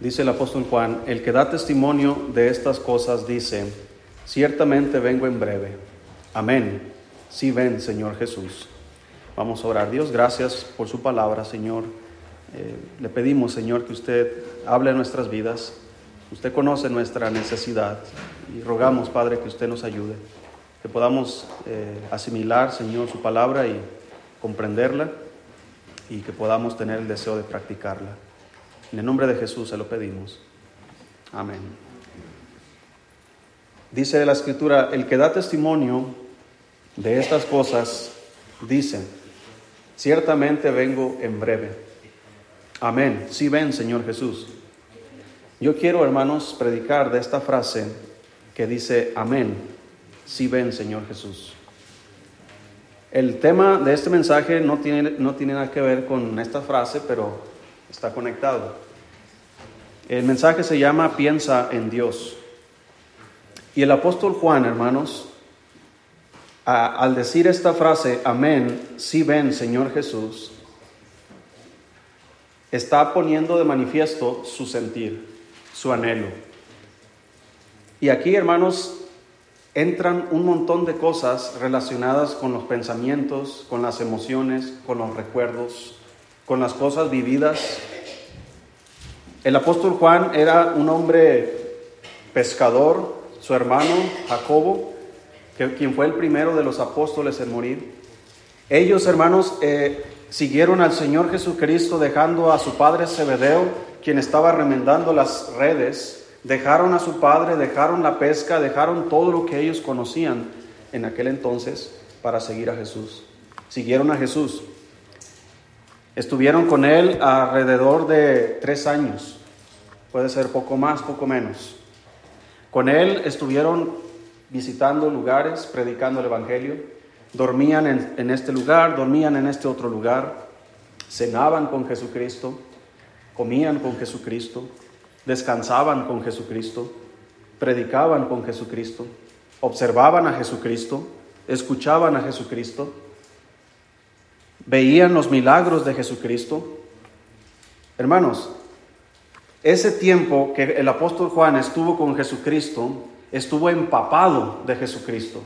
Dice el apóstol Juan, el que da testimonio de estas cosas dice, ciertamente vengo en breve. Amén. Sí ven, Señor Jesús. Vamos a orar. Dios, gracias por su palabra, Señor. Eh, le pedimos, Señor, que usted hable en nuestras vidas. Usted conoce nuestra necesidad y rogamos, Padre, que usted nos ayude, que podamos eh, asimilar, Señor, su palabra y comprenderla y que podamos tener el deseo de practicarla. En el nombre de Jesús se lo pedimos. Amén. Dice la escritura, el que da testimonio de estas cosas, dice, ciertamente vengo en breve. Amén. Sí ven, Señor Jesús. Yo quiero, hermanos, predicar de esta frase que dice, amén. Sí ven, Señor Jesús. El tema de este mensaje no tiene, no tiene nada que ver con esta frase, pero está conectado. El mensaje se llama Piensa en Dios. Y el apóstol Juan, hermanos, al decir esta frase, amén, si ven, Señor Jesús, está poniendo de manifiesto su sentir, su anhelo. Y aquí, hermanos, entran un montón de cosas relacionadas con los pensamientos, con las emociones, con los recuerdos, con las cosas vividas. El apóstol Juan era un hombre pescador, su hermano Jacobo, quien fue el primero de los apóstoles en morir. Ellos, hermanos, eh, siguieron al Señor Jesucristo dejando a su padre Zebedeo, quien estaba remendando las redes. Dejaron a su padre, dejaron la pesca, dejaron todo lo que ellos conocían en aquel entonces para seguir a Jesús. Siguieron a Jesús. Estuvieron con él alrededor de tres años, puede ser poco más, poco menos. Con él estuvieron visitando lugares, predicando el Evangelio, dormían en, en este lugar, dormían en este otro lugar, cenaban con Jesucristo, comían con Jesucristo, descansaban con Jesucristo, predicaban con Jesucristo, observaban a Jesucristo, escuchaban a Jesucristo veían los milagros de Jesucristo. Hermanos, ese tiempo que el apóstol Juan estuvo con Jesucristo, estuvo empapado de Jesucristo.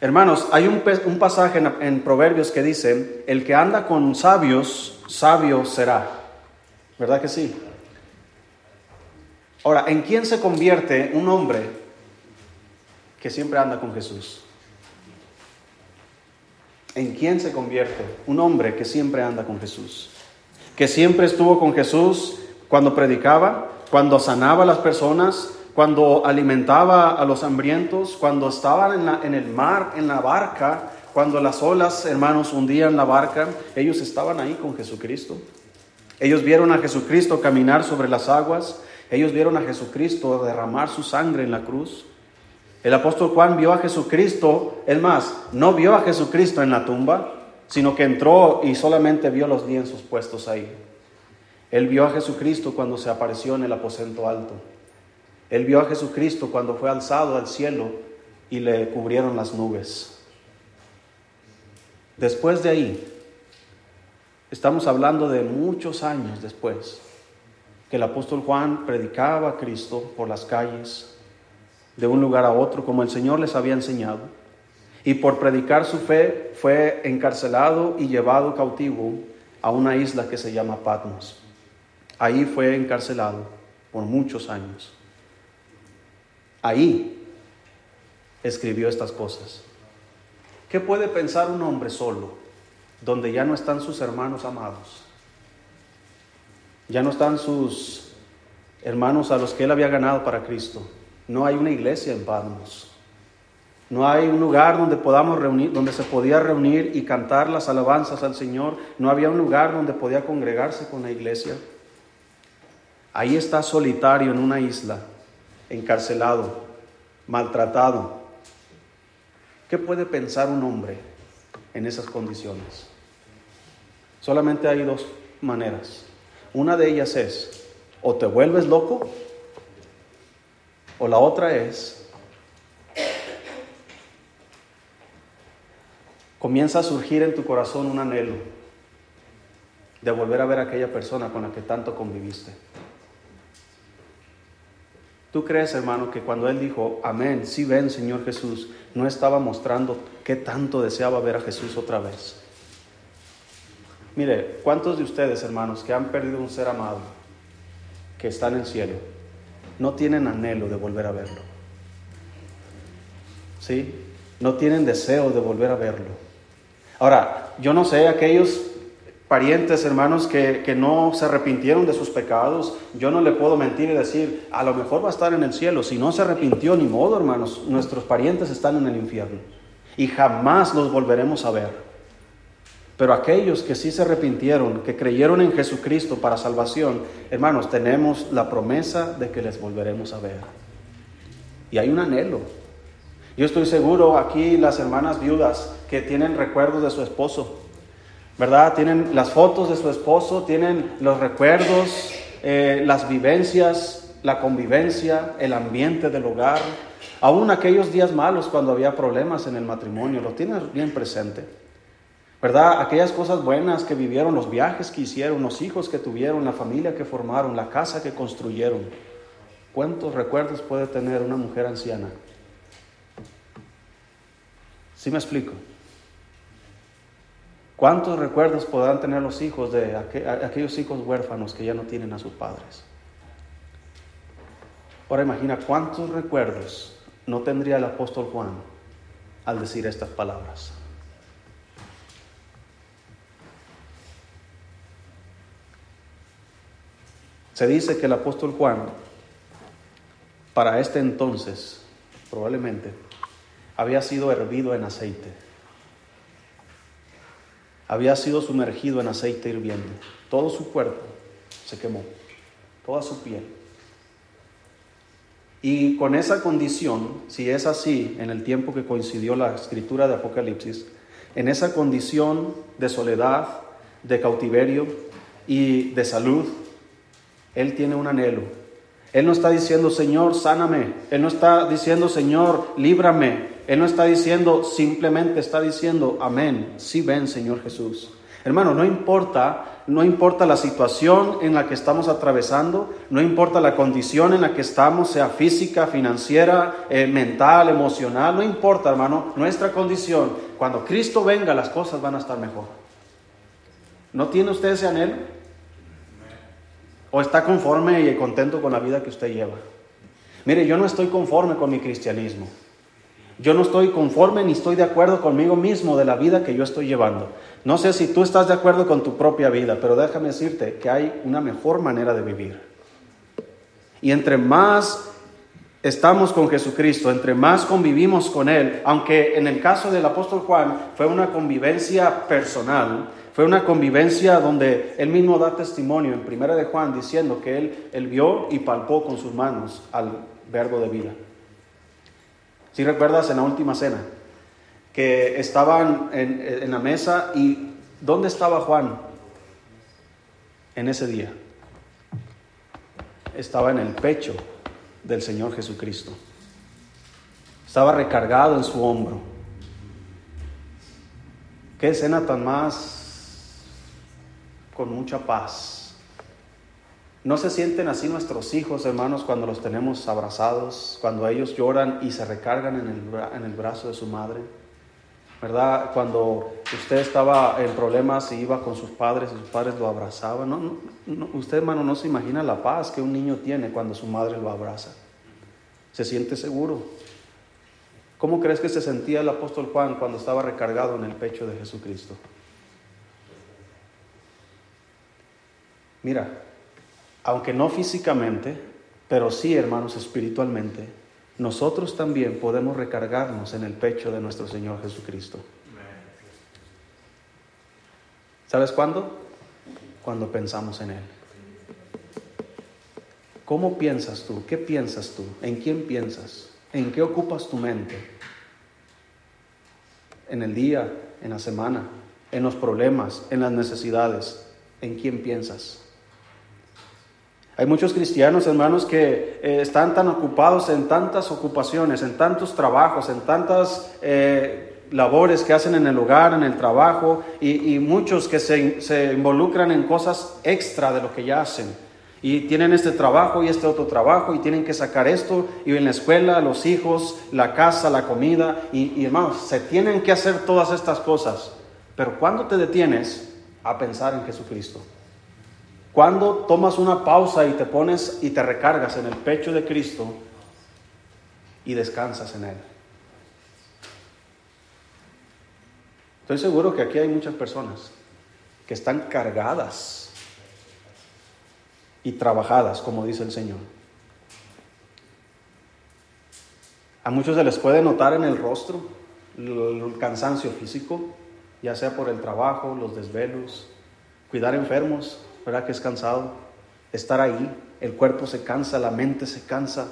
Hermanos, hay un, pasaje en, en, Proverbios que dice, el que anda con sabios, sabio será. ¿Verdad que sí? Ahora, ¿en quién se convierte un hombre que siempre anda con Jesús? ¿En quién se convierte? Un hombre que siempre anda con Jesús, que siempre estuvo con Jesús cuando predicaba, cuando sanaba a las personas, cuando alimentaba a los hambrientos, cuando estaban en, el mar, en la barca, cuando las olas, hermanos, hundían la barca, ellos estaban ahí con Jesucristo. Ellos vieron a Jesucristo caminar sobre las aguas, ellos vieron a Jesucristo derramar su sangre en la cruz. El apóstol Juan vio a Jesucristo, es más, no vio a Jesucristo en la tumba, sino que entró y solamente vio los lienzos puestos ahí. Él vio a Jesucristo cuando se apareció en el aposento alto. Él vio a Jesucristo cuando fue alzado al cielo y le cubrieron las nubes. Después de ahí, estamos hablando de muchos años después, que el apóstol Juan predicaba a Cristo por las calles, de un lugar a otro como el Señor les había enseñado. Y por predicar su fe fue encarcelado y llevado cautivo a una isla que se llama Patmos. Ahí fue encarcelado por muchos años. Ahí escribió estas cosas. ¿Qué puede pensar un hombre solo, donde ya no están sus hermanos amados? Ya no están sus hermanos a los que él había ganado para Cristo no hay una iglesia en Patmos. No hay un lugar donde podamos reunir, donde se podía reunir y cantar las alabanzas al Señor. No había un lugar donde podía congregarse con la iglesia. Ahí está solitario en una isla, encarcelado, maltratado. ¿Qué puede pensar un hombre en esas condiciones? Solamente hay dos maneras. Una de ellas es, o te vuelves loco o la otra es, comienza a surgir en tu corazón un anhelo de volver a ver a aquella persona con la que tanto conviviste. ¿Tú crees, hermano, que cuando él dijo, amén, sí ven, Señor Jesús, no estaba mostrando qué tanto deseaba ver a Jesús otra vez? Mire, ¿cuántos de ustedes, hermanos, que han perdido un ser amado, que está en el cielo, no tienen anhelo de volver a verlo? ¿Sí? No tienen deseo de volver a verlo. Ahora, yo no sé, aquellos parientes, hermanos, que, que, no se arrepintieron de sus pecados, yo no le puedo mentir y decir, a lo mejor va a estar en el cielo. Si no se arrepintió, ni modo, hermanos, nuestros parientes están en el infierno y jamás los volveremos a ver. Pero aquellos que sí se arrepintieron, que creyeron en Jesucristo para salvación, hermanos, tenemos la promesa de que les volveremos a ver. Y hay un anhelo. Yo estoy seguro aquí las hermanas viudas que tienen recuerdos de su esposo, ¿verdad? Tienen las fotos de su esposo, tienen los recuerdos, eh, las vivencias, la convivencia, el ambiente del hogar, aún aquellos días malos cuando había problemas en el matrimonio, lo tienen bien presente. ¿Verdad? Aquellas cosas buenas que vivieron, los viajes que hicieron, los hijos que tuvieron, la familia que formaron, la casa que construyeron. ¿Cuántos recuerdos puede tener una mujer anciana? ¿Sí me explico? ¿Cuántos recuerdos podrán tener los hijos de aquellos hijos huérfanos que ya no tienen a sus padres? Ahora imagina cuántos recuerdos no tendría el apóstol Juan al decir estas palabras. Se dice que el apóstol Juan, para este entonces, probablemente, había sido hervido en aceite había sido sumergido en aceite hirviendo. Todo su cuerpo se quemó, toda su piel. Y con esa condición, si es así, en el tiempo que coincidió la escritura de Apocalipsis, en esa condición de soledad, de cautiverio y de salud, Él tiene un anhelo. Él no está diciendo, Señor, sáname. Él no está diciendo, Señor, líbrame. Él no está diciendo, simplemente está diciendo, amén, sí ven, Señor Jesús. Hermano, no importa, no importa la situación en la que estamos atravesando, no importa la condición en la que estamos, sea física, financiera, eh, mental, emocional, no importa, hermano, nuestra condición. Cuando Cristo venga, las cosas van a estar mejor. ¿No tiene usted ese anhelo? ¿O está conforme y contento con la vida que usted lleva? Mire, yo no estoy conforme con mi cristianismo. Yo no estoy conforme ni estoy de acuerdo conmigo mismo de la vida que yo estoy llevando. No sé si tú estás de acuerdo con tu propia vida, pero déjame decirte que hay una mejor manera de vivir. Y entre más estamos con Jesucristo, entre más convivimos con Él, aunque en el caso del apóstol Juan fue una convivencia personal, fue una convivencia donde él mismo da testimonio en Primera de Juan diciendo que él, él vio y palpó con sus manos al verbo de vida. Si recuerdas en la última cena, que estaban en, la mesa y ¿dónde estaba Juan en ese día? Estaba en el pecho del Señor Jesucristo. Estaba recargado en su hombro. Qué escena tan más con mucha paz. ¿No se sienten así nuestros hijos, hermanos, cuando los tenemos abrazados, cuando ellos lloran y se recargan en el, en el brazo de su madre? ¿Verdad? Cuando usted estaba en problemas y iba con sus padres y sus padres lo abrazaban. No, usted, hermano, no se imagina la paz que un niño tiene cuando su madre lo abraza. Se siente seguro. ¿Cómo crees que se sentía el apóstol Juan cuando estaba recargado en el pecho de Jesucristo? Mira, aunque no físicamente, pero sí, hermanos, espiritualmente, nosotros también podemos recargarnos en el pecho de nuestro Señor Jesucristo. ¿Sabes cuándo? Cuando pensamos en Él. ¿Cómo piensas tú? ¿Qué piensas tú? ¿En quién piensas? ¿En qué ocupas tu mente? En el día, en la semana, en los problemas, en las necesidades. ¿En quién piensas? Hay muchos cristianos, hermanos, que eh, están tan ocupados en tantas ocupaciones, en tantos trabajos, en tantas eh, labores que hacen en el hogar, en el trabajo, y, muchos que se, involucran en cosas extra de lo que ya hacen. y tienen este trabajo y este otro trabajo y tienen que sacar esto y en la escuela, los hijos, la casa, la comida y, y hermanos, se tienen que hacer todas estas cosas. Pero ¿cuándo te detienes a pensar en Jesucristo? ¿Cuándo tomas una pausa y te pones y te recargas en el pecho de Cristo y descansas en Él? Estoy seguro que aquí hay muchas personas que están cargadas y trabajadas, como dice el Señor. A muchos se les puede notar en el rostro el cansancio físico, ya sea por el trabajo, los desvelos, cuidar enfermos, ¿verdad que es cansado? Estar ahí, el cuerpo se cansa, la mente se cansa,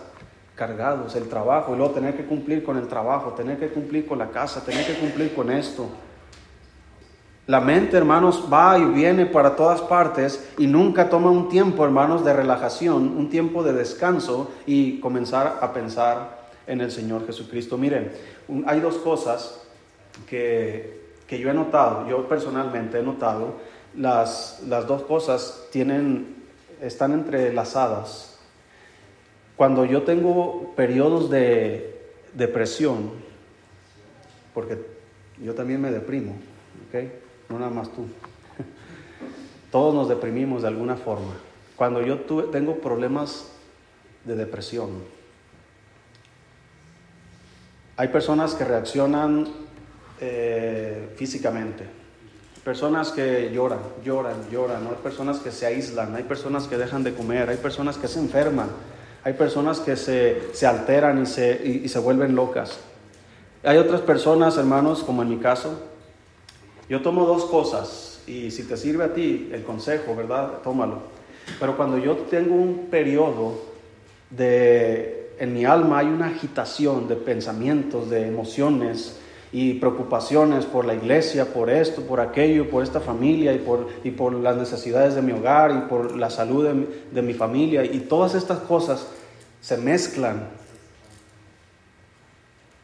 cargados, el trabajo, y luego tener que cumplir con el trabajo, tener que cumplir con la casa, tener que cumplir con esto, la mente, hermanos, va y viene para todas partes y nunca toma un tiempo, hermanos, de relajación, un tiempo de descanso y comenzar a pensar en el Señor Jesucristo. Miren, hay dos cosas que, yo he notado, yo personalmente he notado, las, las dos cosas tienen, están entrelazadas. Cuando yo tengo periodos de depresión, porque yo también me deprimo, ¿ok? no nada más tú. Todos nos deprimimos de alguna forma. Cuando yo tengo problemas de depresión, hay personas que reaccionan eh, físicamente, personas que lloran, lloran, lloran, hay personas que se aíslan, hay personas que dejan de comer, hay personas que se enferman, hay personas que se, alteran y se, y se vuelven locas. Hay otras personas, hermanos, como en mi caso, yo tomo dos cosas y si te sirve a ti el consejo, ¿verdad? Tómalo. Pero cuando yo tengo un periodo de, en mi alma hay una agitación de pensamientos, de emociones y preocupaciones por la iglesia, por esto, por aquello, por esta familia y por, y por las necesidades de mi hogar y por la salud de, de mi familia y todas estas cosas se mezclan.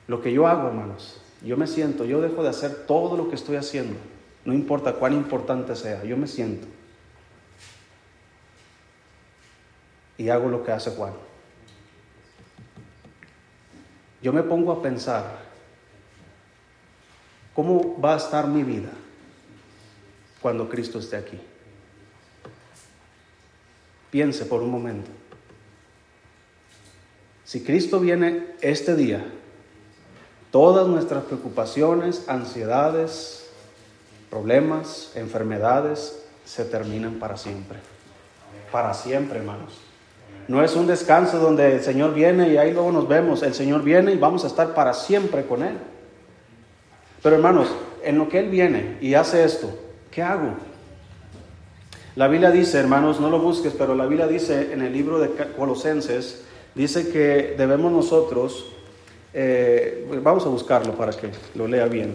Lo que yo hago, hermanos, yo me siento, yo dejo de hacer todo lo que estoy haciendo, no importa cuán importante sea, yo me siento. Y hago lo que hace Juan. Yo me pongo a pensar, ¿cómo va a estar mi vida cuando Cristo esté aquí? Piense por un momento. Si Cristo viene este día, Todas nuestras preocupaciones, ansiedades, problemas, enfermedades se terminan para siempre. Para siempre, hermanos. No es un descanso donde el Señor viene y ahí luego nos vemos. El Señor viene y vamos a estar para siempre con Él. Pero hermanos, en lo que Él viene y hace esto, ¿qué hago? La Biblia dice, hermanos, no lo busques, pero la Biblia dice en el libro de Colosenses, dice que debemos nosotros eh, vamos a buscarlo para que lo lea bien.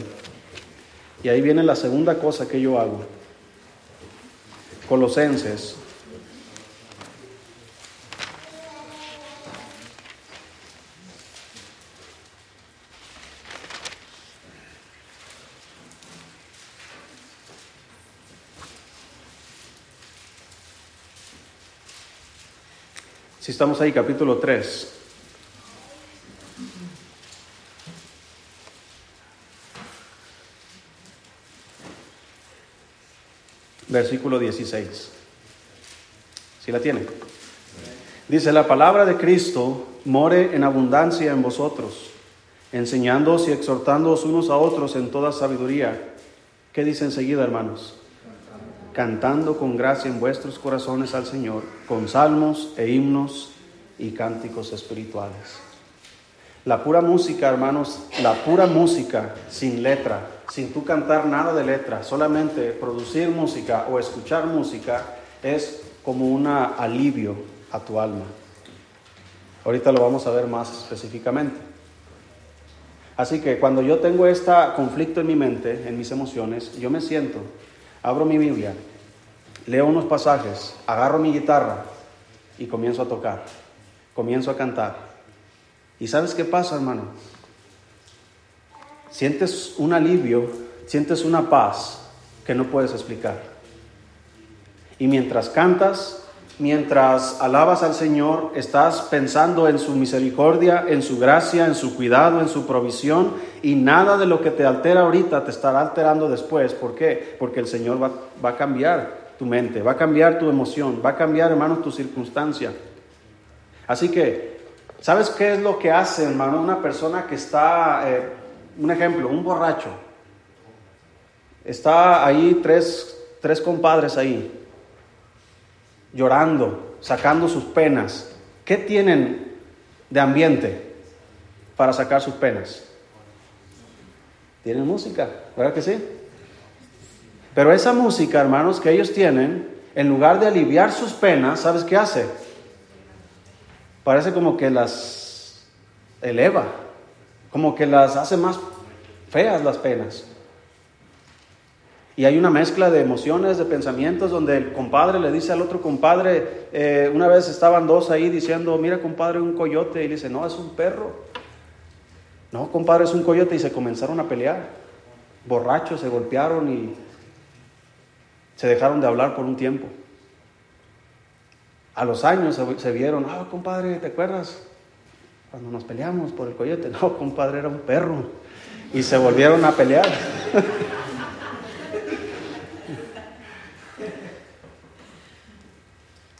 Y ahí viene la segunda cosa que yo hago. Colosenses. Si estamos ahí, capítulo 3. versículo 16. ¿Si la tiene? Dice, la palabra de Cristo more en abundancia en vosotros, enseñándoos y exhortándoos unos a otros en toda sabiduría. ¿Qué dice enseguida, hermanos? Cantando con gracia en vuestros corazones al Señor, con salmos e himnos y cánticos espirituales. La pura música, hermanos, la pura música sin letra, sin tú cantar nada de letra, solamente producir música o escuchar música es como un alivio a tu alma. Ahorita lo vamos a ver más específicamente. Así que cuando yo tengo este conflicto en mi mente, en mis emociones, yo me siento, abro mi Biblia, leo unos pasajes, agarro mi guitarra y comienzo a tocar, comienzo a cantar. ¿Y sabes qué pasa, hermano? Sientes un alivio, sientes una paz que no puedes explicar. Y mientras cantas, mientras alabas al Señor, estás pensando en su misericordia, en su gracia, en su cuidado, en su provisión, y nada de lo que te altera ahorita te estará alterando después. ¿Por qué? Porque el Señor va, va a cambiar tu mente, va a cambiar tu emoción, va a cambiar, hermano, tu circunstancia. Así que, ¿sabes qué es lo que hace, hermano, una persona que está, eh, un ejemplo, un borracho? Está ahí tres, tres compadres ahí, llorando, sacando sus penas. ¿Qué tienen de ambiente para sacar sus penas? Tienen música, ¿verdad que sí? Pero esa música, hermanos, que ellos tienen, en lugar de aliviar sus penas, ¿sabes qué hace? Parece como que las eleva, como que las hace más feas las penas. Y hay una mezcla de emociones, de pensamientos, donde el compadre le dice al otro compadre, eh, una vez estaban dos ahí diciendo, mira compadre, un coyote, y le dice, no, es un perro. No, compadre, es un coyote, y se comenzaron a pelear. Borrachos, se golpearon y se dejaron de hablar por un tiempo. A los años se, vieron, ah, compadre, ¿te acuerdas? Cuando nos peleamos por el coyote. No, compadre, era un perro. Y se volvieron a pelear.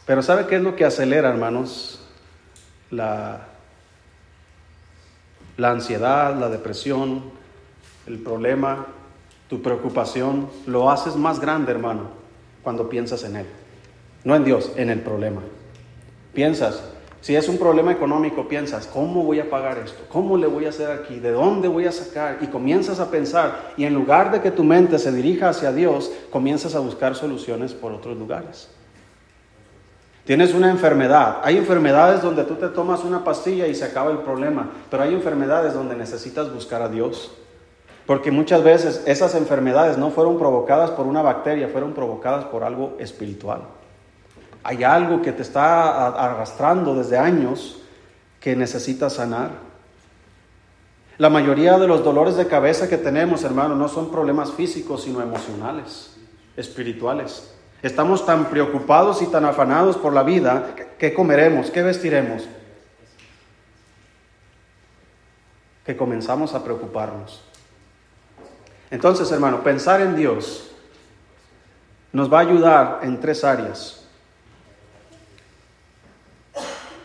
Pero ¿sabe qué es lo que acelera, hermanos? La, la ansiedad, la depresión, el problema, tu preocupación, lo haces más grande, hermano, cuando piensas en Él. No en Dios, en el problema. Piensas, si es un problema económico, piensas, ¿cómo voy a pagar esto? ¿Cómo le voy a hacer aquí? ¿De dónde voy a sacar? Y comienzas a pensar, y en lugar de que tu mente se dirija hacia Dios, comienzas a buscar soluciones por otros lugares. Tienes una enfermedad. Hay enfermedades donde tú te tomas una pastilla y se acaba el problema, pero hay enfermedades donde necesitas buscar a Dios. Porque muchas veces esas enfermedades no fueron provocadas por una bacteria, fueron provocadas por algo espiritual. Hay algo que te está arrastrando desde años que necesitas sanar. La mayoría de los dolores de cabeza que tenemos, hermano, no son problemas físicos, sino emocionales, espirituales. Estamos tan preocupados y tan afanados por la vida, ¿qué comeremos? ¿Qué vestiremos? Que comenzamos a preocuparnos. Entonces, hermano, pensar en Dios nos va a ayudar en tres áreas.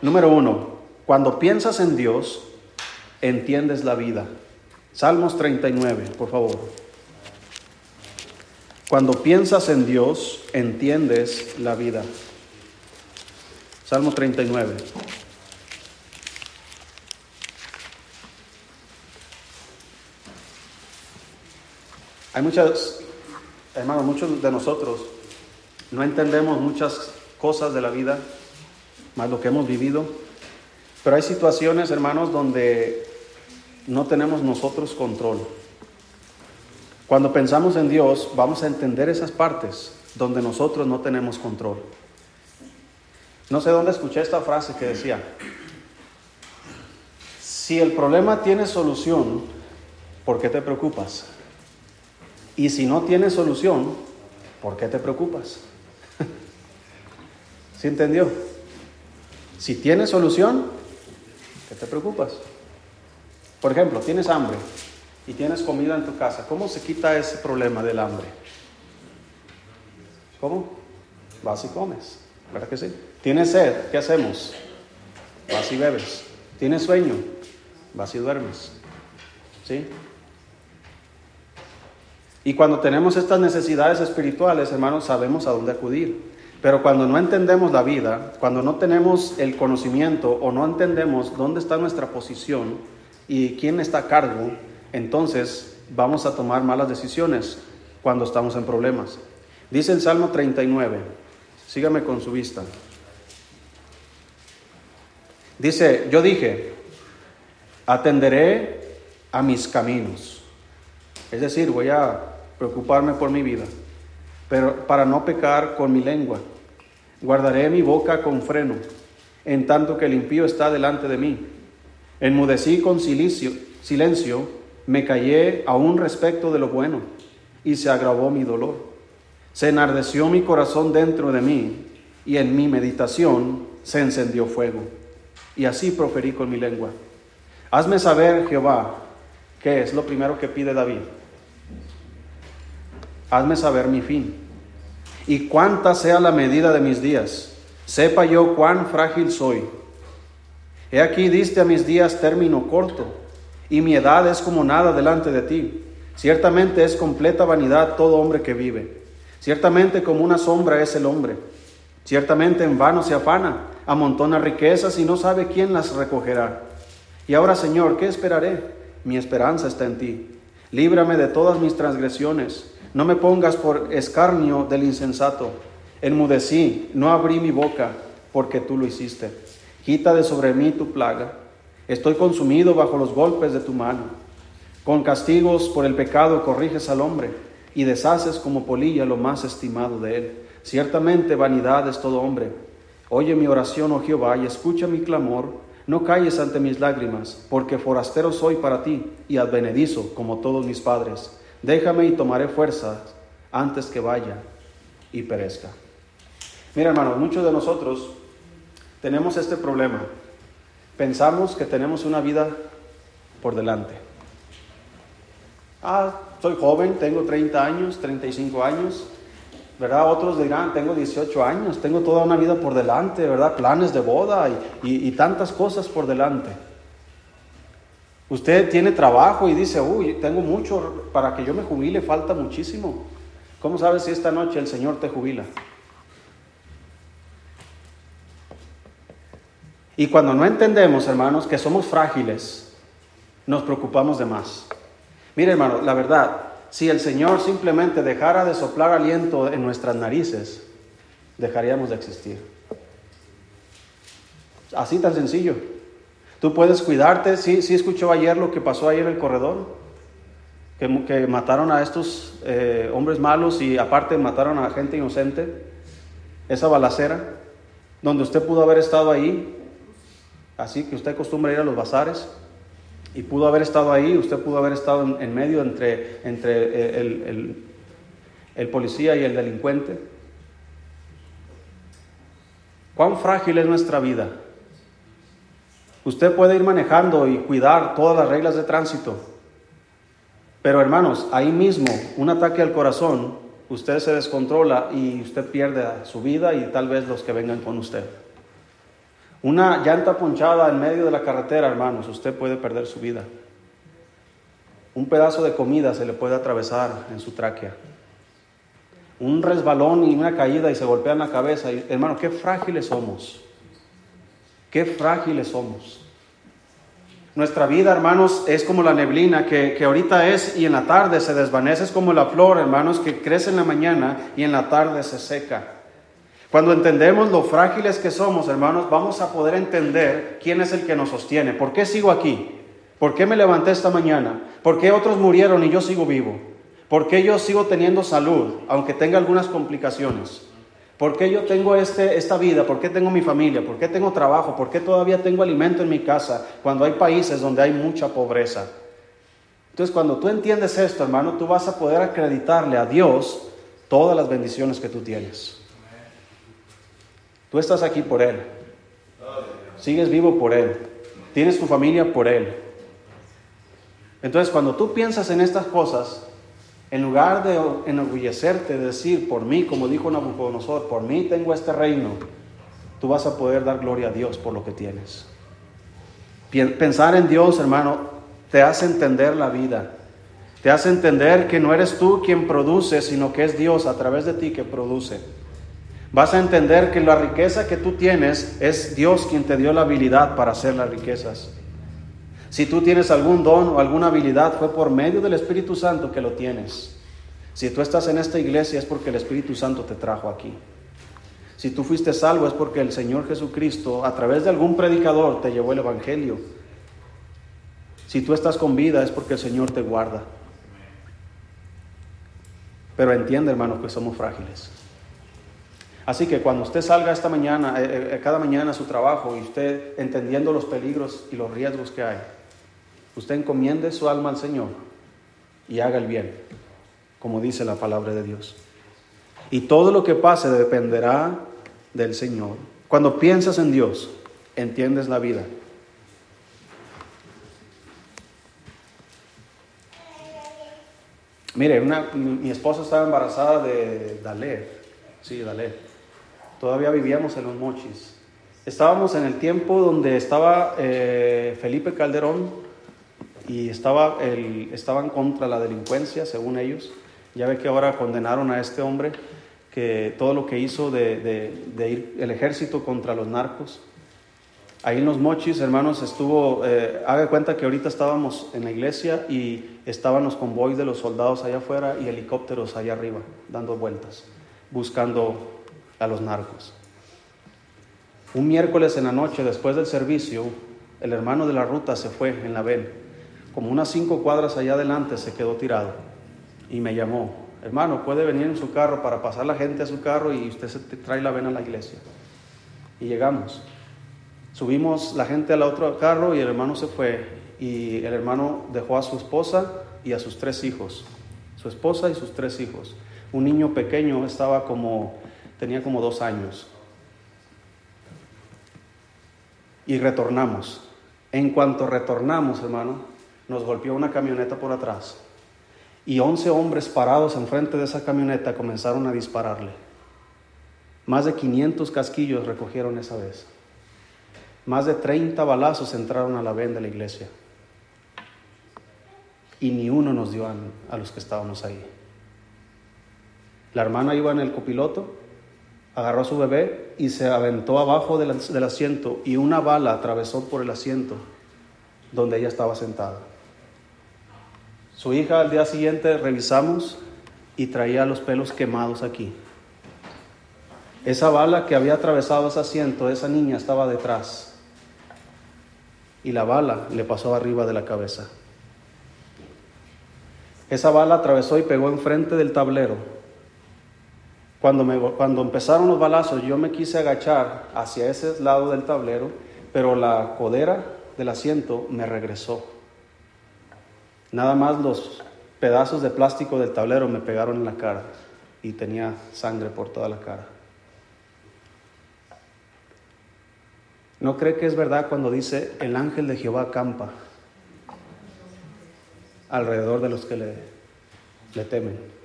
Número uno, cuando piensas en Dios, entiendes la vida. Salmos 39, por favor. Cuando piensas en Dios, entiendes la vida. Salmo 39. Hay muchas, hermanos, muchos de nosotros no entendemos muchas cosas de la vida, más lo que hemos vivido, pero hay situaciones, hermanos, donde no tenemos nosotros control. Cuando pensamos en Dios, vamos a entender esas partes donde nosotros no tenemos control. No sé dónde escuché esta frase que decía, si el problema tiene solución, ¿por qué te preocupas? Y si no tiene solución, ¿por qué te preocupas? ¿Sí entendió? Si tiene solución, ¿qué te preocupas? Por ejemplo, tienes hambre y tienes comida en tu casa, ¿cómo se quita ese problema del hambre? ¿Cómo? Vas y comes, ¿verdad que sí? ¿Tienes sed? ¿Qué hacemos? Vas y bebes. ¿Tienes sueño? Vas y duermes. ¿Sí? Y cuando tenemos estas necesidades espirituales, hermanos, sabemos a dónde acudir. Pero cuando no entendemos la vida, cuando no tenemos el conocimiento o no entendemos dónde está nuestra posición y quién está a cargo, entonces vamos a tomar malas decisiones cuando estamos en problemas. Dice el Salmo 39, sígame con su vista. Dice, yo dije, atenderé a mis caminos. Es decir, voy a preocuparme por mi vida, pero para no pecar con mi lengua. Guardaré mi boca con freno, en tanto que el impío está delante de mí. Enmudecí con silencio me callé aún respecto de lo bueno y se agravó mi dolor. Se enardeció mi corazón dentro de mí y en mi meditación se encendió fuego. Y así proferí con mi lengua. Hazme saber, Jehová, qué es lo primero que pide David. Hazme saber mi fin y cuánta sea la medida de mis días. Sepa yo cuán frágil soy. He aquí diste a mis días término corto y mi edad es como nada delante de ti. Ciertamente es completa vanidad todo hombre que vive. Ciertamente como una sombra es el hombre. Ciertamente en vano se afana, amontona riquezas y no sabe quién las recogerá. Y ahora, Señor, ¿qué esperaré? Mi esperanza está en ti. Líbrame de todas mis transgresiones. No me pongas por escarnio del insensato. Enmudecí, no abrí mi boca, porque tú lo hiciste. Quita de sobre mí tu plaga. Estoy consumido bajo los golpes de tu mano. Con castigos por el pecado corriges al hombre y deshaces como polilla lo más estimado de él. Ciertamente vanidad es todo hombre. Oye mi oración, oh Jehová, y escucha mi clamor no calles ante mis lágrimas, porque forastero soy para ti y advenedizo como todos mis padres. Déjame y tomaré fuerzas antes que vaya y perezca. Mira, hermano, muchos de nosotros tenemos este problema. Pensamos que tenemos una vida por delante. Ah, soy joven, tengo 30 años, 35 años, ¿verdad? Otros dirán, tengo 18 años, tengo toda una vida por delante, ¿verdad? Planes de boda y, tantas cosas por delante. Usted tiene trabajo y dice, uy, tengo mucho para que yo me jubile, falta muchísimo. ¿Cómo sabes si esta noche el Señor te jubila? Y cuando no entendemos, hermanos, que somos frágiles, nos preocupamos de más. Mire, hermano, la verdad, si el Señor simplemente dejara de soplar aliento en nuestras narices, dejaríamos de existir. Así tan sencillo. Tú puedes cuidarte. Sí, sí escuchó ayer lo que pasó ahí en el corredor. Que, mataron a estos eh, hombres malos y aparte mataron a gente inocente. Esa balacera, donde usted pudo haber estado ahí. Así que usted acostumbra ir a los bazares y pudo haber estado ahí, usted pudo haber estado en, medio entre, entre eh, el, el policía y el delincuente. ¿Cuán frágil es nuestra vida? Usted puede ir manejando y cuidar todas las reglas de tránsito, pero hermanos, ahí mismo, un ataque al corazón, usted se descontrola y usted pierde su vida y tal vez los que vengan con usted. Una llanta ponchada en medio de la carretera, hermanos, usted puede perder su vida. Un pedazo de comida se le puede atravesar en su tráquea. Un resbalón y una caída y se golpea en la cabeza. hermano, qué frágiles somos. Qué frágiles somos. Nuestra vida, hermanos, es como la neblina que, que, ahorita es y en la tarde se desvanece. Es como la flor, hermanos, que crece en la mañana y en la tarde se seca. Cuando entendemos lo frágiles que somos, hermanos, vamos a poder entender quién es el que nos sostiene. ¿Por qué sigo aquí? ¿Por qué me levanté esta mañana? ¿Por qué otros murieron y yo sigo vivo? ¿Por qué yo sigo teniendo salud, aunque tenga algunas complicaciones? ¿Por qué yo tengo este, esta vida? ¿Por qué tengo mi familia? ¿Por qué tengo trabajo? ¿Por qué todavía tengo alimento en mi casa cuando hay países donde hay mucha pobreza? Entonces, cuando tú entiendes esto, hermano, tú vas a poder acreditarle a Dios todas las bendiciones que tú tienes. Tú estás aquí por Él. Sigues vivo por Él. Tienes tu familia por Él. Entonces, cuando tú piensas en estas cosas, en lugar de enorgullecerte, de decir, por mí, como dijo Nabucodonosor, por mí tengo este reino, tú vas a poder dar gloria a Dios por lo que tienes. Pensar en Dios, hermano, te hace entender la vida. Te hace entender que no eres tú quien produce, sino que es Dios a través de ti que produce. Vas a entender que la riqueza que tú tienes es Dios quien te dio la habilidad para hacer las riquezas. Si tú tienes algún don o alguna habilidad, fue por medio del Espíritu Santo que lo tienes. Si tú estás en esta iglesia es porque el Espíritu Santo te trajo aquí. Si tú fuiste salvo es porque el Señor Jesucristo, a través de algún predicador, te llevó el Evangelio. Si tú estás con vida es porque el Señor te guarda. Pero entiende, hermano, que somos frágiles. Así que cuando usted salga esta mañana, eh, eh, eh, cada mañana a su trabajo y usted entendiendo los peligros y los riesgos que hay, usted encomiende su alma al Señor y haga el bien, como dice la palabra de Dios. Y todo lo que pase dependerá del Señor. Cuando piensas en Dios, entiendes la vida. Mire, mi, esposa estaba embarazada de Dalé, sí, Dalé. Todavía vivíamos en los mochis. Estábamos en el tiempo donde estaba eh, Felipe Calderón y estaba el, estaban contra la delincuencia, según ellos. Ya ve que ahora condenaron a este hombre que todo lo que hizo de, ir el ejército contra los narcos. Ahí en los mochis, hermanos, estuvo, eh, haga cuenta que ahorita estábamos en la iglesia y estaban los convoys de los soldados allá afuera y helicópteros allá arriba, dando vueltas, buscando a los narcos. Un miércoles en la noche, después del servicio, el hermano de la ruta se fue en la ven. Como unas cinco cuadras allá adelante se quedó tirado y me llamó. Hermano, puede venir en su carro para pasar la gente a su carro y usted se trae la ven a la iglesia. Y llegamos. Subimos la gente al otro carro y el hermano se fue y el hermano dejó a su esposa y a sus tres hijos, su esposa y sus tres hijos. Un niño pequeño estaba como, tenía como dos años. Y retornamos. En cuanto retornamos, hermano, nos golpeó una camioneta por atrás. Y once hombres parados enfrente de esa camioneta comenzaron a dispararle. Más de 500 casquillos recogieron esa vez. Más de 30 balazos entraron a la venda de la iglesia. Y ni uno nos dio a, los que estábamos ahí. La hermana iba en el copiloto, agarró a su bebé y se aventó abajo del, del asiento y una bala atravesó por el asiento donde ella estaba sentada. Su hija al día siguiente revisamos y traía los pelos quemados aquí. Esa bala que había atravesado ese asiento, esa niña estaba detrás y la bala le pasó arriba de la cabeza. Esa bala atravesó y pegó enfrente del tablero. Cuando, empezaron los balazos, yo me quise agachar hacia ese lado del tablero, pero la codera del asiento me regresó. Nada más los pedazos de plástico del tablero me pegaron en la cara y tenía sangre por toda la cara. ¿No cree que es verdad cuando dice el ángel de Jehová campa alrededor de los que le temen?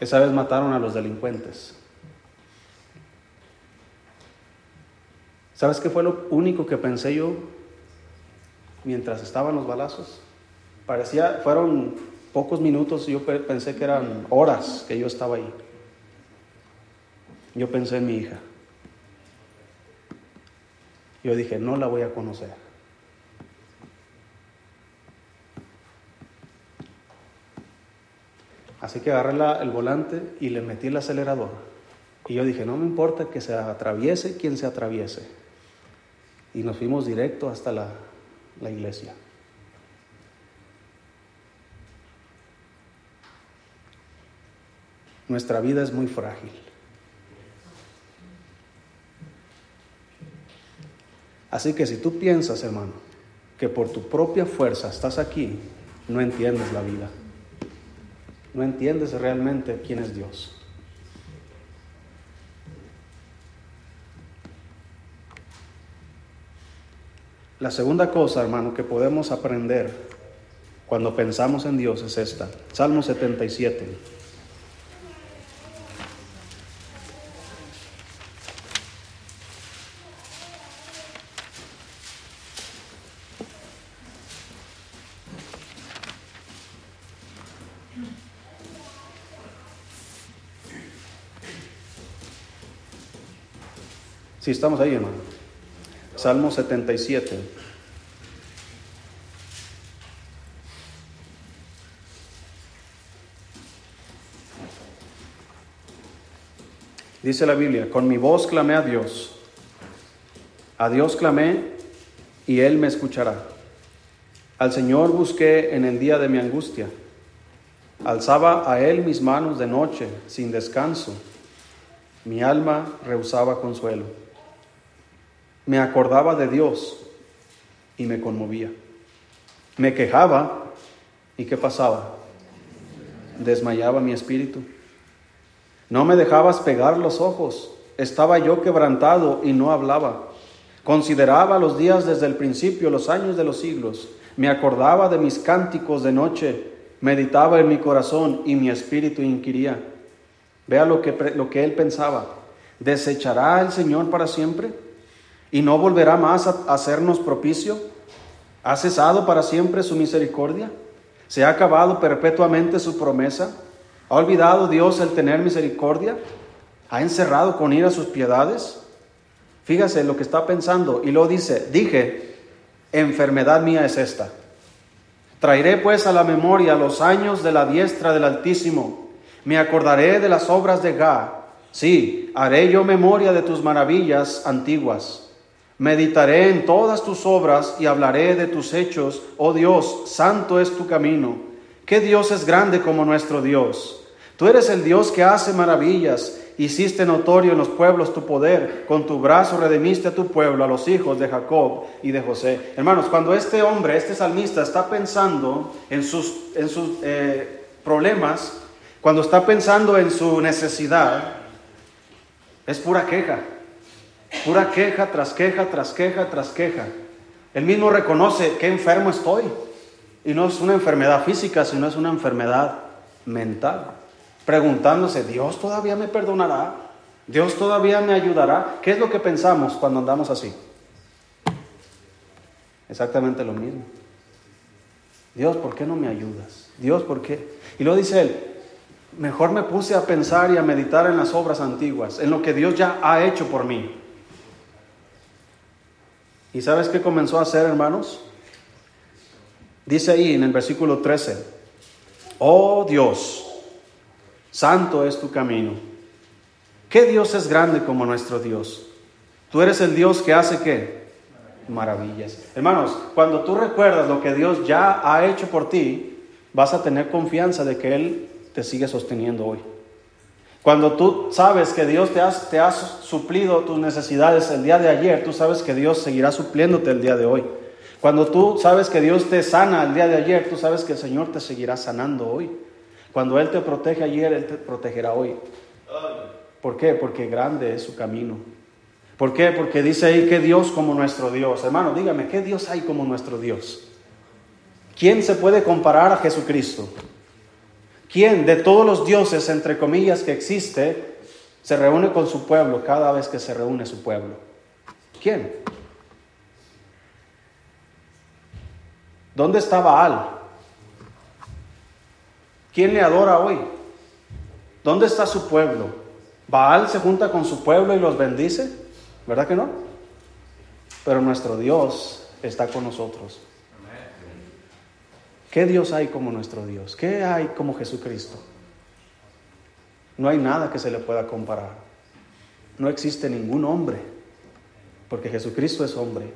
Esa vez mataron a los delincuentes. ¿Sabes qué fue lo único que pensé yo mientras estaban los balazos? Parecía, fueron pocos minutos yo pensé que eran horas que yo estaba ahí yo pensé en mi hija. Yo dije, no la voy a conocer. Así que agarré el volante y le metí el acelerador. Y yo dije, no me importa que se atraviese quien se atraviese. Y nos fuimos directo hasta la, la iglesia. Nuestra vida es muy frágil. Así que si tú piensas, hermano, que por tu propia fuerza estás aquí, no entiendes la vida. No entiendes realmente quién es Dios. La segunda cosa, hermano, que podemos aprender cuando pensamos en Dios es esta. Salmo 77. Sí, estamos ahí, hermano. Salmo 77. Dice la Biblia, con mi voz clamé a Dios. A Dios clamé y Él me escuchará. Al Señor busqué en el día de mi angustia. Alzaba a Él mis manos de noche, sin descanso. Mi alma rehusaba consuelo me acordaba de Dios y me conmovía. Me quejaba y ¿qué pasaba? Desmayaba mi espíritu. No me dejabas pegar los ojos. Estaba yo quebrantado y no hablaba. Consideraba los días desde el principio, los años de los siglos. Me acordaba de mis cánticos de noche. Meditaba en mi corazón y mi espíritu inquiría. Vea lo que, lo que él pensaba. ¿Desechará el Señor para siempre? ¿Y no volverá más a hacernos propicio? ¿Ha cesado para siempre su misericordia? ¿Se ha acabado perpetuamente su promesa? ¿Ha olvidado Dios el tener misericordia? ¿Ha encerrado con ira sus piedades? Fíjese lo que está pensando y lo dice, dije, enfermedad mía es esta. Traeré pues a la memoria los años de la diestra del Altísimo. Me acordaré de las obras de Gah. Sí, haré yo memoria de tus maravillas antiguas. Meditaré en todas tus obras y hablaré de tus hechos. Oh Dios, santo es tu camino. ¿Qué Dios es grande como nuestro Dios? Tú eres el Dios que hace maravillas. Hiciste notorio en los pueblos tu poder. Con tu brazo redimiste a tu pueblo, a los hijos de Jacob y de José. Hermanos, cuando este hombre, este salmista, está pensando en sus, en sus eh, problemas, cuando está pensando en su necesidad, es pura queja. Pura queja tras queja, tras queja, tras queja. Él mismo reconoce que enfermo estoy. Y no es una enfermedad física, sino es una enfermedad mental. Preguntándose, ¿Dios todavía me perdonará? ¿Dios todavía me ayudará? ¿Qué es lo que pensamos cuando andamos así? Exactamente lo mismo. Dios, ¿por qué no me ayudas? Dios, ¿por qué? Y luego dice él, mejor me puse a pensar y a meditar en las obras antiguas, en lo que Dios ya ha hecho por mí. ¿Y sabes qué comenzó a hacer, hermanos? Dice ahí en el versículo 13, oh Dios, santo es tu camino. ¿Qué Dios es grande como nuestro Dios? Tú eres el Dios que hace qué? Maravillas. Hermanos, cuando tú recuerdas lo que Dios ya ha hecho por ti, vas a tener confianza de que Él te sigue sosteniendo hoy. Cuando tú sabes que Dios te ha, te ha suplido tus necesidades el día de ayer, tú sabes que Dios seguirá supliéndote el día de hoy. Cuando tú sabes que Dios te sana el día de ayer, tú sabes que el Señor te seguirá sanando hoy. Cuando Él te protege ayer, Él te protegerá hoy. ¿Por qué? Porque grande es su camino. ¿Por qué? Porque dice ahí que Dios como nuestro Dios. Hermano, dígame, ¿qué Dios hay como nuestro Dios? ¿Quién se puede comparar a Jesucristo? ¿Quién de todos los dioses, entre comillas, que existe, se reúne con su pueblo cada vez que se reúne su pueblo? ¿Quién? ¿Dónde está Baal? ¿Quién le adora hoy? ¿Dónde está su pueblo? ¿Baal se junta con su pueblo y los bendice? ¿Verdad que no? Pero nuestro Dios está con nosotros. ¿Qué Dios hay como nuestro Dios? ¿Qué hay como Jesucristo? No hay nada que se le pueda comparar. No existe ningún hombre, porque Jesucristo es hombre.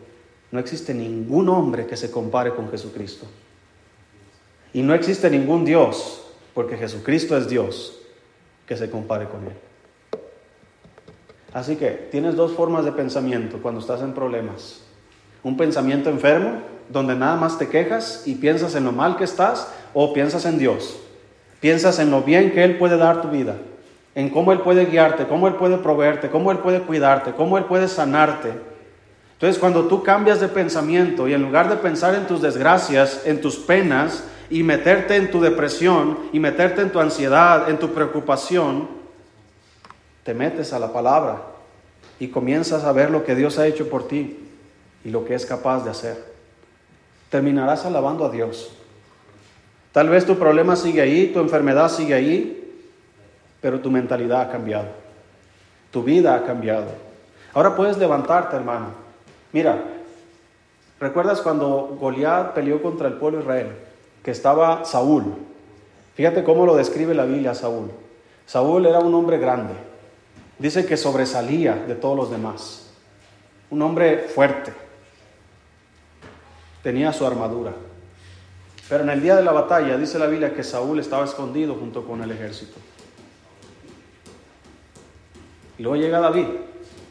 No existe ningún hombre que se compare con Jesucristo. Y no existe ningún Dios, porque Jesucristo es Dios, que se compare con Él. Así que tienes dos formas de pensamiento cuando estás en problemas. Un pensamiento enfermo donde nada más te quejas y piensas en lo mal que estás o piensas en Dios. Piensas en lo bien que Él puede dar tu vida, en cómo Él puede guiarte, cómo Él puede proveerte, cómo Él puede cuidarte, cómo Él puede sanarte. Entonces cuando tú cambias de pensamiento y en lugar de pensar en tus desgracias, en tus penas y meterte en tu depresión y meterte en tu ansiedad, en tu preocupación, te metes a la palabra y comienzas a ver lo que Dios ha hecho por ti y lo que es capaz de hacer terminarás alabando a Dios. Tal vez tu problema sigue ahí, tu enfermedad sigue ahí, pero tu mentalidad ha cambiado. Tu vida ha cambiado. Ahora puedes levantarte, hermano. Mira, ¿recuerdas cuando Goliat peleó contra el pueblo de Israel? Que estaba Saúl. Fíjate cómo lo describe la Biblia a Saúl. Saúl era un hombre grande. Dice que sobresalía de todos los demás. Un hombre fuerte tenía su armadura. Pero en el día de la batalla dice la Biblia que Saúl estaba escondido junto con el ejército. Y luego llega David,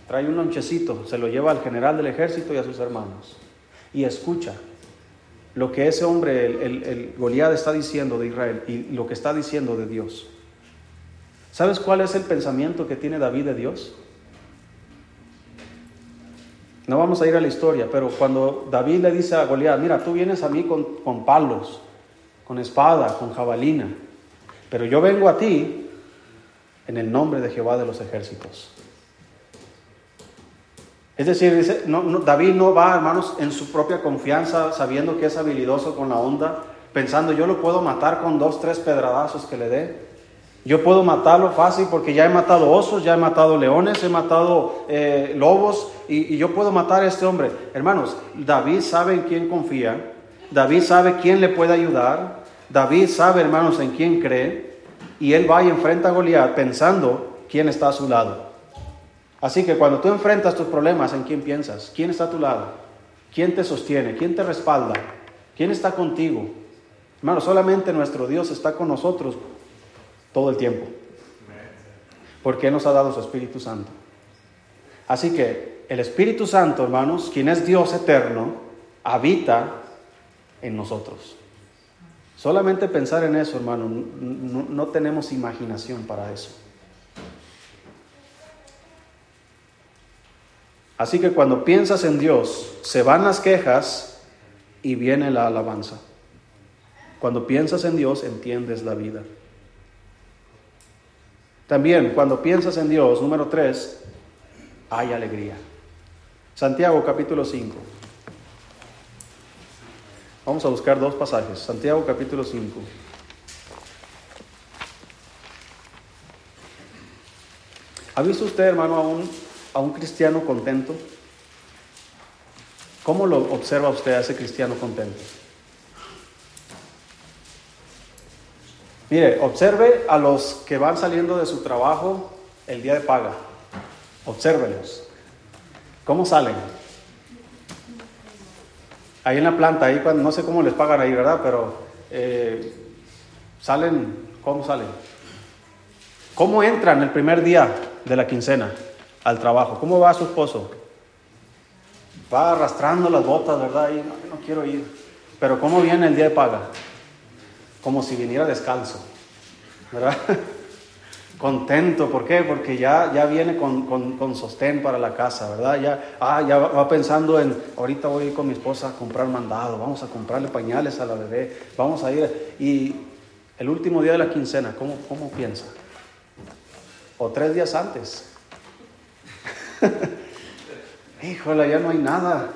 trae un lonchecito, se lo lleva al general del ejército y a sus hermanos. Y escucha lo que ese hombre, el, el, Goliat, está diciendo de Israel y lo que está diciendo de Dios. ¿Sabes cuál es el pensamiento que tiene David de Dios? No vamos a ir a la historia, pero cuando David le dice a Goliat, mira, tú vienes a mí con, con palos, con espada, con jabalina, pero yo vengo a ti en el nombre de Jehová de los ejércitos. Es decir, David no va, hermanos, en su propia confianza, sabiendo que es habilidoso con la onda, pensando, yo lo puedo matar con dos, tres pedradazos que le dé. Yo puedo matarlo fácil porque ya he matado osos, ya he matado leones, he matado eh, lobos y, y, yo puedo matar a este hombre. Hermanos, David sabe en quién confía, David sabe quién le puede ayudar, David sabe, hermanos, en quién cree y él va y enfrenta a Goliat pensando quién está a su lado. Así que cuando tú enfrentas tus problemas, ¿en quién piensas? ¿Quién está a tu lado? ¿Quién te sostiene? ¿Quién te respalda? ¿Quién está contigo? Hermano, solamente nuestro Dios está con nosotros todo el tiempo. Porque nos ha dado su Espíritu Santo. Así que el Espíritu Santo, hermanos, quien es Dios eterno, habita en nosotros. Solamente pensar en eso, hermano, no, no tenemos imaginación para eso. Así que cuando piensas en Dios, se van las quejas y viene la alabanza. Cuando piensas en Dios, entiendes la vida. También, cuando piensas en Dios, número tres, hay alegría. Santiago capítulo 5. Vamos a buscar dos pasajes. Santiago capítulo 5. ¿Ha visto usted, hermano, aún a un cristiano contento? ¿Cómo lo observa usted a ese cristiano contento? Mire, observe a los que van saliendo de su trabajo el día de paga. Obsérvelos. ¿Cómo salen? Ahí en la planta, ahí cuando, no sé cómo les pagan ahí, ¿verdad? Pero eh, salen, ¿cómo salen? ¿Cómo entran el primer día de la quincena? al trabajo. ¿Cómo va su esposo? Va arrastrando las botas, ¿verdad? Y no, quiero ir. Pero ¿cómo viene el día de paga? Como si viniera descalzo, ¿verdad? Contento, ¿por qué? Porque ya, ya viene con, con, sostén para la casa, ¿verdad? Ya, ah, ya va pensando en, ahorita voy a ir con mi esposa a comprar mandado, vamos a comprarle pañales a la bebé, vamos a ir. Y el último día de la quincena, ¿cómo, cómo piensa? O tres días antes, Híjole, ya no hay nada.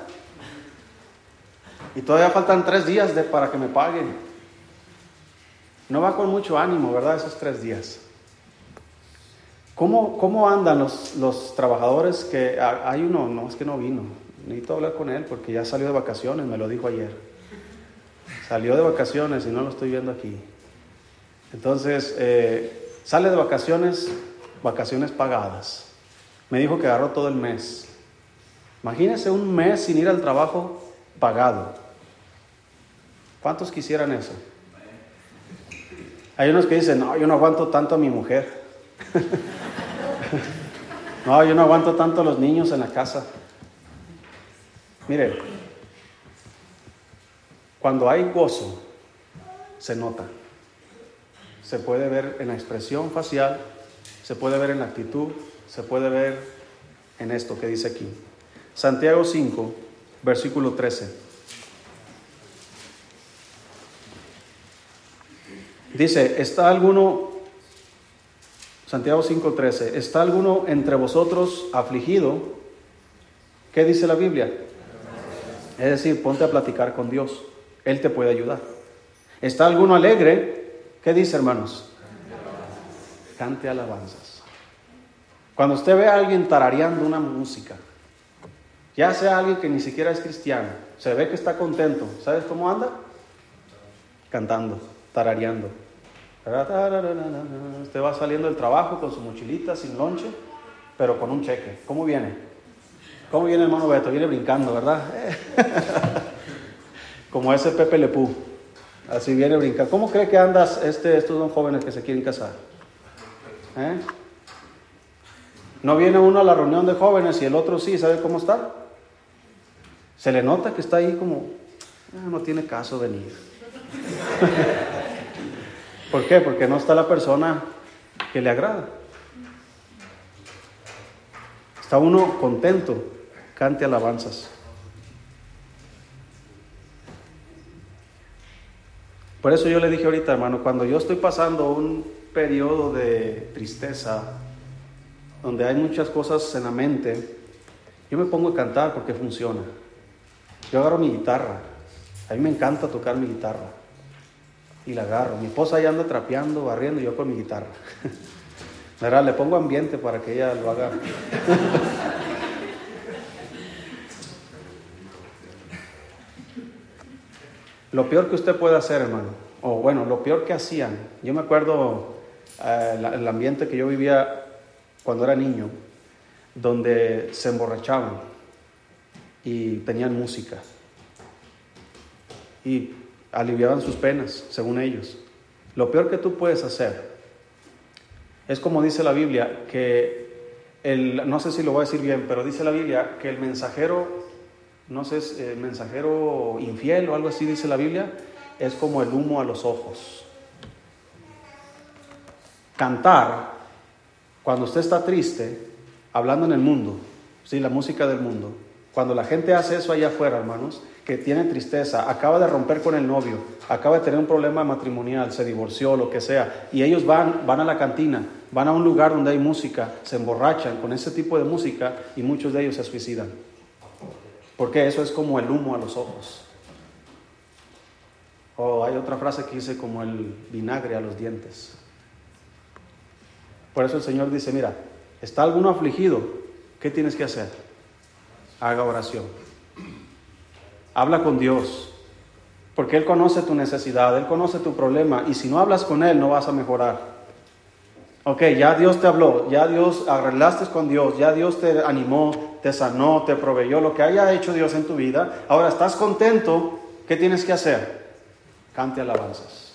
Y todavía faltan tres días de, para que me paguen. No va con mucho ánimo, ¿verdad? Esos tres días. ¿Cómo, cómo andan los, los trabajadores que hay uno? No, es que no vino. Necesito hablar con él porque ya salió de vacaciones, me lo dijo ayer. Salió de vacaciones y no lo estoy viendo aquí. Entonces, eh, sale de vacaciones, vacaciones pagadas. Me dijo que agarró todo el mes. Imagínese un mes sin ir al trabajo pagado. ¿Cuántos quisieran eso? Hay unos que dicen, no, yo no aguanto tanto a mi mujer. no, yo no aguanto tanto a los niños en la casa. Mire, cuando hay gozo, se nota. Se puede ver en la expresión facial, se puede ver en la actitud, se puede ver en esto que dice aquí. Santiago 5, versículo 13. Dice, ¿está alguno, Santiago 5:13, ¿está alguno entre vosotros afligido? ¿Qué dice la Biblia? Es decir, ponte a platicar con Dios, Él te puede ayudar. ¿Está alguno alegre? ¿Qué dice, hermanos? Cante alabanzas. Cuando usted ve a alguien tarareando una música, ya sea alguien que ni siquiera es cristiano, se ve que está contento, ¿sabes cómo anda? Cantando, tarareando. Usted va saliendo del trabajo con su mochilita, sin lonche, pero con un cheque. ¿Cómo viene? ¿Cómo viene el hermano Beto? Viene brincando, ¿verdad? Como ese Pepe Lepú. Así viene brincando. ¿Cómo cree que andas este, estos dos jóvenes que se quieren casar? ¿Eh? No viene uno a la reunión de jóvenes y el otro sí, ¿sabe cómo está? Se le nota que está ahí como, ah, no tiene caso venir. ¿Por qué? Porque no está la persona que le agrada. Está uno contento, cante alabanzas. Por eso yo le dije ahorita, hermano, cuando yo estoy pasando un periodo de tristeza, donde hay muchas cosas en la mente, yo me pongo a cantar porque funciona. Yo agarro mi guitarra. A mí me encanta tocar mi guitarra. Y la agarro. Mi esposa ya anda trapeando, barriendo, yo con mi guitarra. ¿Verdad? Le pongo ambiente para que ella lo haga. lo peor que usted puede hacer, hermano, o bueno, lo peor que hacían, yo me acuerdo eh, el ambiente que yo vivía cuando era niño, donde se emborrachaban y tenían música y aliviaban sus penas, según ellos. Lo peor que tú puedes hacer es como dice la Biblia, que el, no sé si lo voy a decir bien, pero dice la Biblia que el mensajero, no sé, el eh, mensajero infiel o algo así dice la Biblia, es como el humo a los ojos. Cantar, cuando usted está triste, hablando en el mundo, ¿sí? la música del mundo, cuando la gente hace eso allá afuera, hermanos, que tiene tristeza, acaba de romper con el novio, acaba de tener un problema matrimonial, se divorció, lo que sea, y ellos van, van a la cantina, van a un lugar donde hay música, se emborrachan con ese tipo de música y muchos de ellos se suicidan. Porque eso es como el humo a los ojos. O hay otra frase que dice como el vinagre a los dientes. Por eso el Señor dice, mira, ¿está alguno afligido? ¿Qué tienes que hacer? Haga oración. Habla con Dios, porque Él conoce tu necesidad, Él conoce tu problema, y si no hablas con Él no vas a mejorar. Ok, ya Dios te habló, ya Dios arreglaste con Dios, ya Dios te animó, te sanó, te proveyó lo que haya hecho Dios en tu vida. Ahora estás contento, ¿qué tienes que hacer? Cante alabanzas.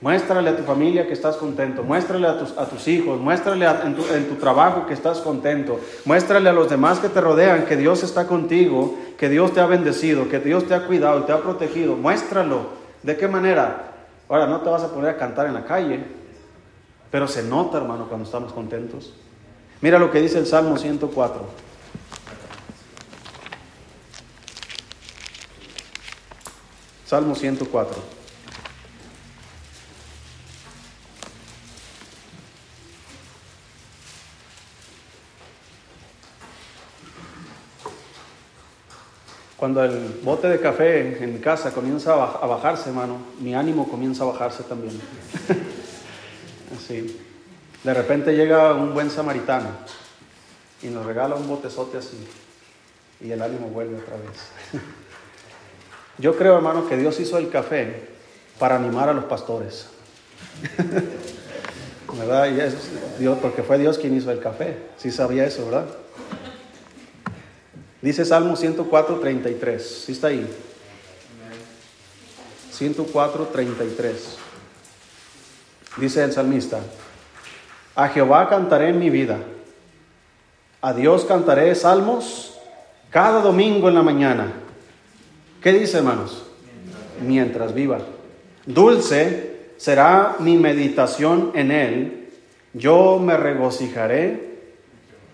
Muéstrale a tu familia que estás contento, muéstrale a tus, a tus hijos, muéstrale en, tu, en, tu, trabajo que estás contento, muéstrale a los demás que te rodean que Dios está contigo, que Dios te ha bendecido, que Dios te ha cuidado te ha protegido. Muéstralo. ¿De qué manera? Ahora, no te vas a poner a cantar en la calle, pero se nota, hermano, cuando estamos contentos. Mira lo que dice el Salmo 104. Salmo 104. Cuando el bote de café en casa comienza a bajarse, hermano, mi ánimo comienza a bajarse también. así. De repente llega un buen samaritano y nos regala un botezote así y el ánimo vuelve otra vez. Yo creo, hermano, que Dios hizo el café para animar a los pastores. ¿Verdad? Y es Dios, porque fue Dios quien hizo el café. Sí sabía eso, ¿verdad? Dice Salmo 104, 33. ¿Sí está ahí? 104, 33. Dice el salmista, a Jehová cantaré en mi vida, a Dios cantaré salmos cada domingo en la mañana. ¿Qué dice, hermanos? Mientras viva. Dulce será mi meditación en él, yo me regocijaré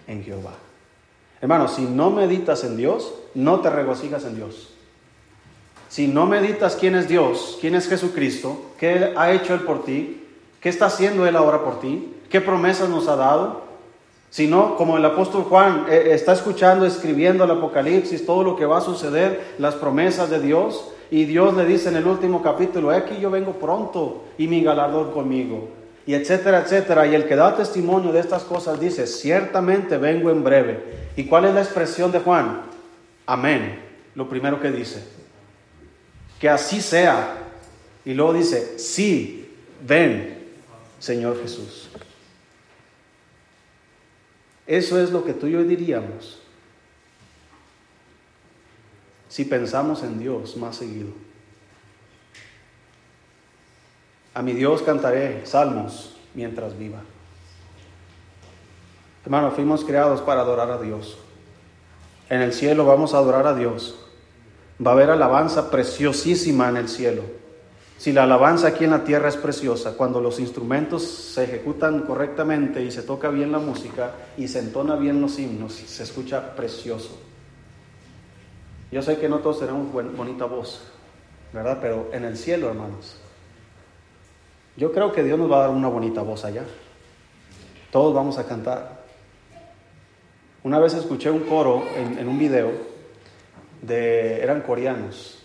en Jehová. Hermano, si no meditas en Dios, no te regocijas en Dios. Si no meditas quién es Dios, quién es Jesucristo, qué ha hecho Él por ti, qué está haciendo Él ahora por ti, qué promesas nos ha dado, si no, como el apóstol Juan eh, está escuchando, escribiendo el Apocalipsis, todo lo que va a suceder, las promesas de Dios, y Dios le dice en el último capítulo, aquí yo vengo pronto y mi galardón conmigo y etcétera, etcétera. Y el que da testimonio de estas cosas dice, ciertamente vengo en breve. ¿Y cuál es la expresión de Juan? Amén. Lo primero que dice. Que así sea. Y luego dice, sí, ven, Señor Jesús. Eso es lo que tú y yo diríamos si pensamos en Dios más seguido. A mi Dios cantaré salmos mientras viva. Hermano, fuimos creados para adorar a Dios. En el cielo vamos a adorar a Dios. Va a haber alabanza preciosísima en el cielo. Si la alabanza aquí en la tierra es preciosa, cuando los instrumentos se ejecutan correctamente y se toca bien la música y se entona bien los himnos, se escucha precioso. Yo sé que no todos tenemos bonita voz, ¿verdad? Pero en el cielo, hermanos, yo creo que Dios nos va a dar una bonita voz allá. Todos vamos a cantar. Una vez escuché un coro en, un video de, eran coreanos,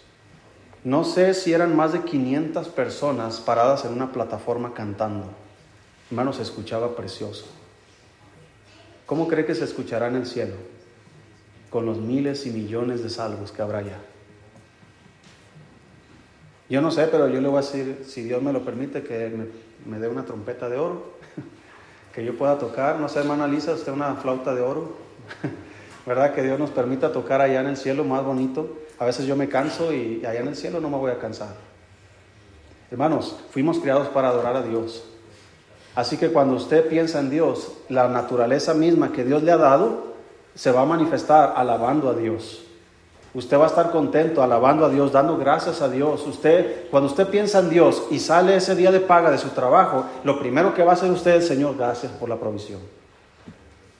no sé si eran más de 500 personas paradas en una plataforma cantando. Hermano, se escuchaba precioso. ¿Cómo cree que se escuchará en el cielo? Con los miles y millones de salvos que habrá allá. Yo no sé, pero yo le voy a decir, si Dios me lo permite, que me, dé una trompeta de oro, que yo pueda tocar. No sé, hermana Lisa, usted una flauta de oro. ¿Verdad? Que Dios nos permita tocar allá en el cielo más bonito. A veces yo me canso y allá en el cielo no me voy a cansar. Hermanos, fuimos criados para adorar a Dios. Así que cuando usted piensa en Dios, la naturaleza misma que Dios le ha dado se va a manifestar alabando a Dios. Usted va a estar contento alabando a Dios, dando gracias a Dios. Usted, cuando usted piensa en Dios y sale ese día de paga de su trabajo, lo primero que va a hacer usted es, Señor, gracias por la provisión.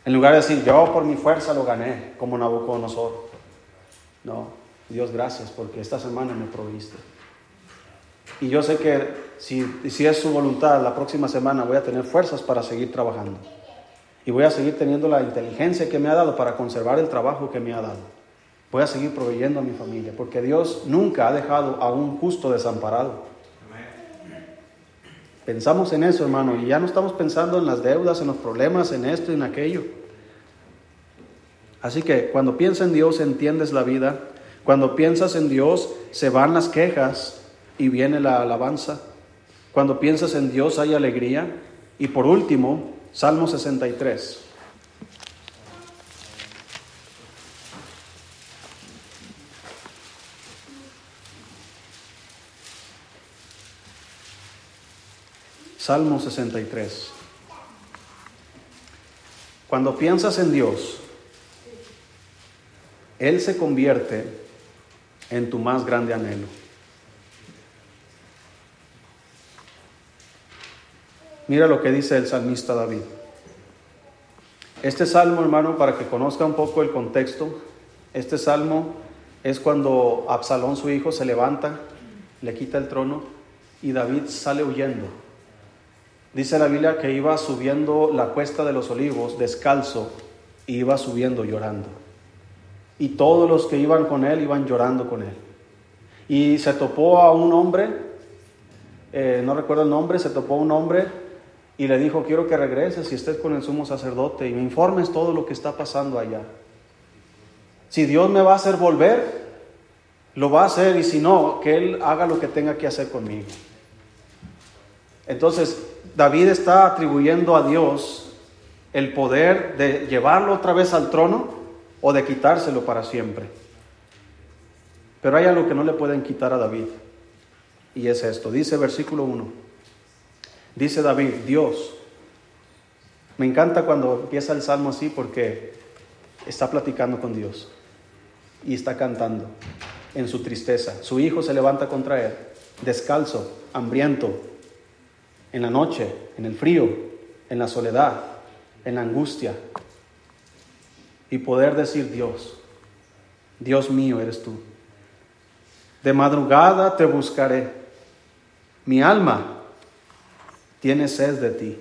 En lugar de decir, yo por mi fuerza lo gané, como Nabucodonosor. No, Dios, gracias porque esta semana me proviste. Y yo sé que si, si es su voluntad, la próxima semana voy a tener fuerzas para seguir trabajando. Y voy a seguir teniendo la inteligencia que me ha dado para conservar el trabajo que me ha dado. Voy a seguir proveyendo a mi familia, porque Dios nunca ha dejado a un justo desamparado. Pensamos en eso, hermano, y ya no estamos pensando en las deudas, en los problemas, en esto y en aquello. Así que cuando piensas en Dios, entiendes la vida, cuando piensas en Dios, se van las quejas y viene la alabanza. Cuando piensas en Dios, hay alegría. Y por último, Salmo 63. Salmo 63. Cuando piensas en Dios, Él se convierte en tu más grande anhelo. Mira lo que dice el salmista David. Este salmo, hermano, para que conozca un poco el contexto, este salmo es cuando Absalón, su hijo, se levanta, le quita el trono y David sale huyendo. Dice la Biblia que iba subiendo la cuesta de los olivos descalzo y iba subiendo llorando y todos los que iban con él iban llorando con él. Y se topó a un hombre, eh, no recuerdo el nombre, se topó a un hombre y le dijo, quiero que regreses y estés con el sumo sacerdote y me informes todo lo que está pasando allá. Si Dios me va a hacer volver, lo va a hacer y si no, que Él haga lo que tenga que hacer conmigo. Entonces, David está atribuyendo a Dios el poder de llevarlo otra vez al trono o de quitárselo para siempre. Pero hay algo que no le pueden quitar a David. Y es esto. Dice versículo 1. Dice David, Dios. Me encanta cuando empieza el salmo así porque está platicando con Dios y está cantando en su tristeza. Su hijo se levanta contra él, descalzo, hambriento, en la noche, en el frío, en la soledad, en la angustia, y poder decir Dios, Dios mío eres tú. De madrugada te buscaré. Mi alma tiene sed de ti.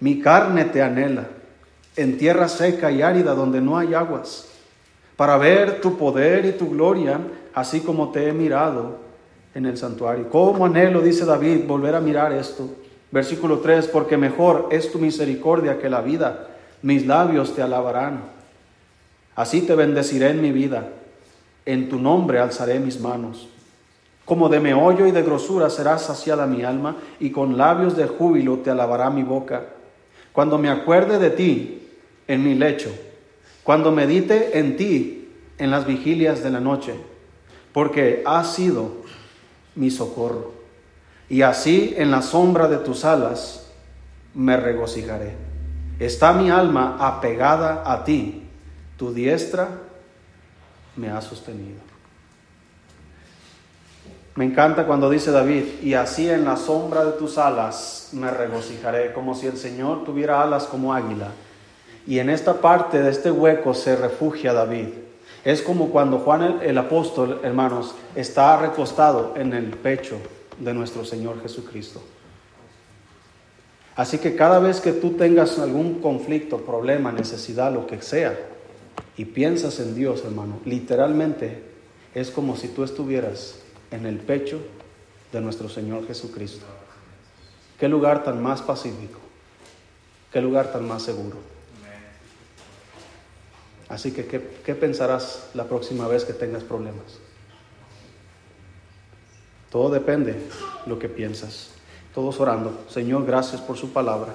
Mi carne te anhela en tierra seca y árida donde no hay aguas, para ver tu poder y tu gloria, así como te he mirado en el santuario. ¿Cómo anhelo, dice David, volver a mirar esto? Versículo 3, porque mejor es tu misericordia que la vida, mis labios te alabarán. Así te bendeciré en mi vida, en tu nombre alzaré mis manos. Como de meollo y de grosura será saciada mi alma, y con labios de júbilo te alabará mi boca. Cuando me acuerde de ti en mi lecho, cuando medite en ti en las vigilias de la noche, porque has sido mi socorro. Y así en la sombra de tus alas me regocijaré. Está mi alma apegada a ti tu diestra me ha sostenido. Me encanta cuando dice David, y así en la sombra de tus alas me regocijaré, como si el Señor tuviera alas como águila. Y en esta parte de este hueco se refugia David. Es como cuando Juan el, el apóstol, hermanos, está recostado en el pecho de nuestro Señor Jesucristo. Así que cada vez que tú tengas algún conflicto, problema, necesidad, lo que sea, y piensas en Dios, hermano, literalmente es como si tú estuvieras en el pecho de nuestro Señor Jesucristo. Qué lugar tan más pacífico, qué lugar tan más seguro. Así que, ¿qué, qué pensarás la próxima vez que tengas problemas? Todo depende de lo que piensas. Todos orando. Señor, gracias por su palabra.